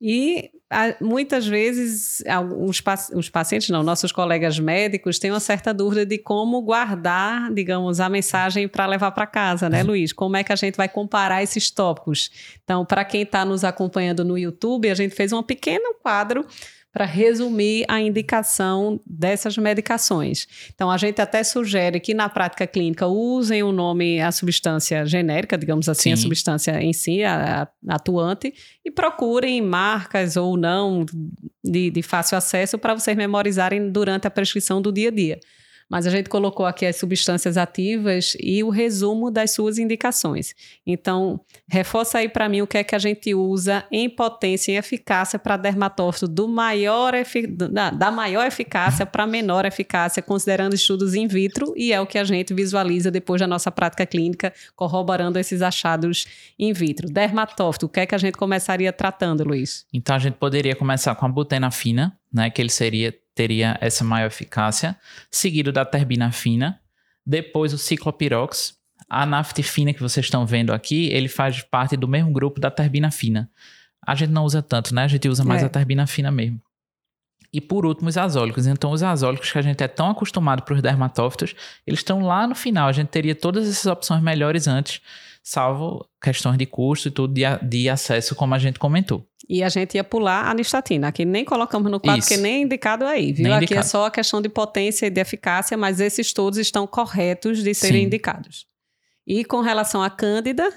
E muitas vezes os, os pacientes, não, nossos colegas médicos têm uma certa dúvida de como guardar, digamos, a mensagem para levar para casa, né, Luiz? Como é que a gente vai comparar esses tópicos? Então, para quem está nos acompanhando no YouTube, a gente fez um pequeno quadro para resumir a indicação dessas medicações. Então, a gente até sugere que na prática clínica usem o nome, a substância genérica, digamos assim, Sim. a substância em si, a, a atuante, e procurem marcas ou não de, de fácil acesso para vocês memorizarem durante a prescrição do dia a dia mas a gente colocou aqui as substâncias ativas e o resumo das suas indicações. Então, reforça aí para mim o que é que a gente usa em potência e eficácia para dermatófito do maior da, maior eficácia para menor eficácia, considerando estudos in vitro, e é o que a gente visualiza depois da nossa prática clínica, corroborando esses achados in vitro. Dermatófito, o que é que a gente começaria tratando, Luiz? Então, a gente poderia começar com a butenafina, né, que ele seria teria essa maior eficácia, seguido da terbina fina, depois o ciclopirox, a naftifina que vocês estão vendo aqui, ele faz parte do mesmo grupo da terbina fina. A gente não usa tanto, né? A gente usa mais é. a terbina fina mesmo. E por último, os azólicos. Então, os azólicos que a gente é tão acostumado para os dermatófitos, eles estão lá no final. A gente teria todas essas opções melhores antes, salvo questões de custo e tudo de, de acesso, como a gente comentou. E a gente ia pular a nistatina. Aqui nem colocamos no quadro, Isso. porque nem indicado aí, viu? Nem Aqui é indicado. é só a questão de potência e de eficácia, mas esses todos estão corretos de serem Sim. indicados. E com relação à Cândida?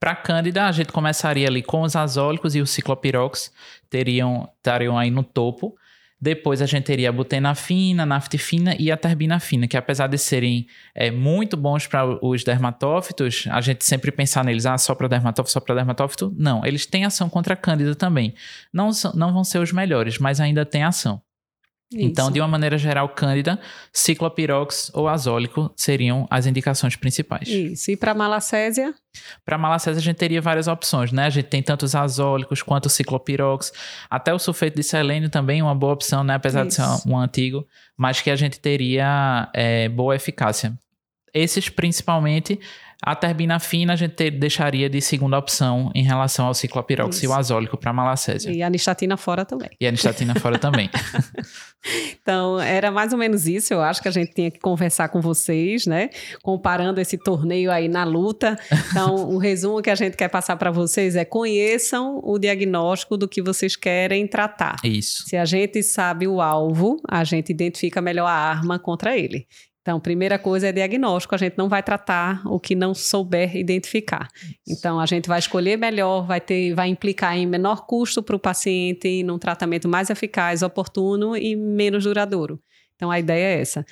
Para Cândida, a gente começaria ali com os azólicos e o ciclopirox, teriam, estariam aí no topo. Depois a gente teria a butenafina, naftifina e a terbinafina, que apesar de serem é, muito bons para os dermatófitos, a gente sempre pensar neles, ah, só para dermatófito, só para dermatófito. Não, eles têm ação contra a cândida também. Não, não vão ser os melhores, mas ainda tem ação. Isso. Então, de uma maneira geral, cândida, ciclopirox ou azólico seriam as indicações principais. Isso. E para malacésia? Para malacésia a gente teria várias opções, né? A gente tem tanto os azólicos quanto o ciclopirox, até o sulfeto de selênio também uma boa opção, né? Apesar Isso. de ser um, um, antigo, mas que a gente teria é, boa eficácia. Esses principalmente a terbina fina a gente ter, deixaria de segunda opção em relação ao ciclopirox o azólico para malacésia. E a nistatina fora também. E a nistatina fora também. então, era mais ou menos isso. Eu acho que a gente tinha que conversar com vocês, né? Comparando esse torneio aí na luta. Então, o resumo que a gente quer passar para vocês é conheçam o diagnóstico do que vocês querem tratar. Isso. Se a gente sabe o alvo, a gente identifica melhor a arma contra ele. Então, primeira coisa é diagnóstico, a gente não vai tratar o que não souber identificar. Então, a gente vai escolher melhor, vai ter, vai implicar em menor custo para o paciente, num tratamento mais eficaz, oportuno e menos duradouro. Então, a ideia é essa.